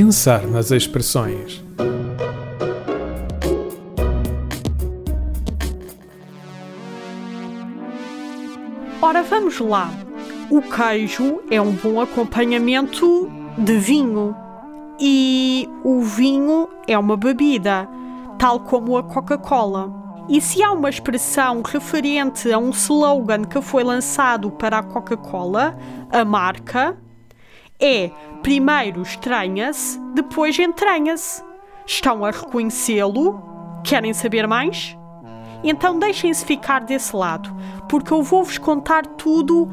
Pensar nas expressões. Ora, vamos lá. O queijo é um bom acompanhamento de vinho. E o vinho é uma bebida, tal como a Coca-Cola. E se há uma expressão referente a um slogan que foi lançado para a Coca-Cola, a marca, é primeiro estranha-se, depois entranha-se. Estão a reconhecê-lo? Querem saber mais? Então deixem-se ficar desse lado, porque eu vou-vos contar tudo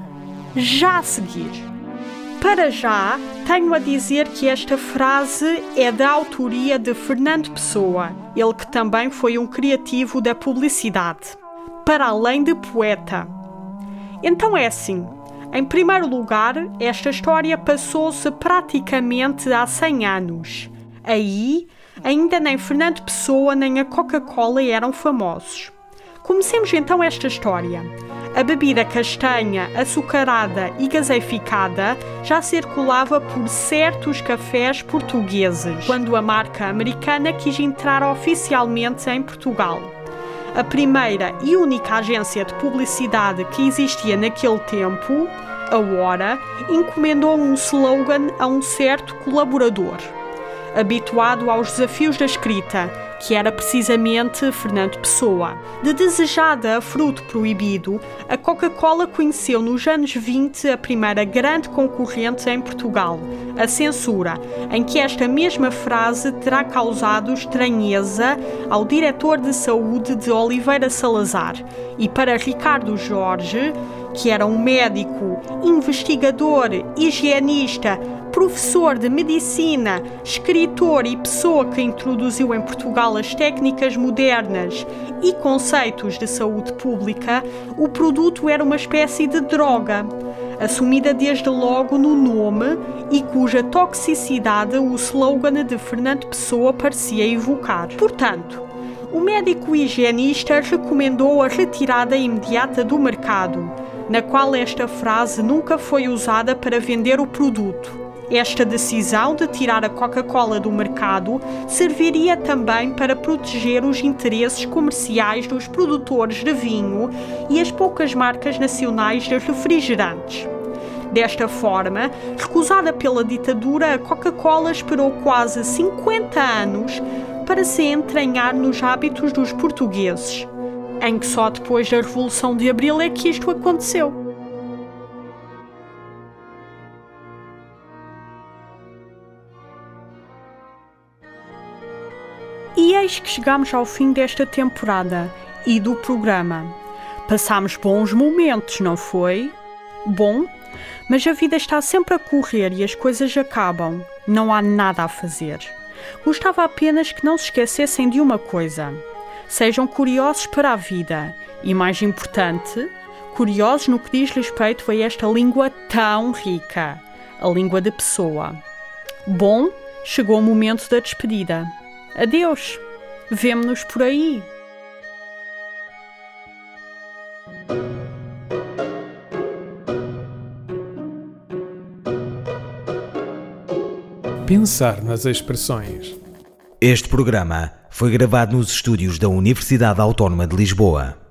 já a seguir. Para já, tenho a dizer que esta frase é da autoria de Fernando Pessoa, ele que também foi um criativo da publicidade, para além de poeta. Então é assim: em primeiro lugar, esta história passou-se praticamente há 100 anos. Aí, ainda nem Fernando Pessoa nem a Coca-Cola eram famosos. Comecemos então esta história. A bebida castanha, açucarada e gaseificada já circulava por certos cafés portugueses, quando a marca americana quis entrar oficialmente em Portugal. A primeira e única agência de publicidade que existia naquele tempo, a Hora, encomendou um slogan a um certo colaborador. Habituado aos desafios da escrita, que era precisamente Fernando Pessoa. De desejada a fruto proibido, a Coca-Cola conheceu nos anos 20 a primeira grande concorrente em Portugal, a censura, em que esta mesma frase terá causado estranheza ao diretor de saúde de Oliveira Salazar e para Ricardo Jorge, que era um médico, investigador, higienista, professor de medicina, escritor e pessoa que introduziu em Portugal as técnicas modernas e conceitos de saúde pública, o produto era uma espécie de droga, assumida desde logo no nome e cuja toxicidade o slogan de Fernando Pessoa parecia evocar. Portanto, o médico higienista recomendou a retirada imediata do mercado, na qual esta frase nunca foi usada para vender o produto. Esta decisão de tirar a Coca-Cola do mercado serviria também para proteger os interesses comerciais dos produtores de vinho e as poucas marcas nacionais de refrigerantes. Desta forma, recusada pela ditadura, a Coca-Cola esperou quase 50 anos para se entranhar nos hábitos dos portugueses, em que só depois da Revolução de Abril é que isto aconteceu. E eis que chegamos ao fim desta temporada e do programa. Passámos bons momentos, não foi? Bom, mas a vida está sempre a correr e as coisas acabam. Não há nada a fazer. Gostava apenas que não se esquecessem de uma coisa. Sejam curiosos para a vida e, mais importante, curiosos no que diz respeito a esta língua tão rica, a língua de pessoa. Bom, chegou o momento da despedida. Adeus! Vemo-nos por aí! Pensar nas expressões. Este programa foi gravado nos estúdios da Universidade Autónoma de Lisboa.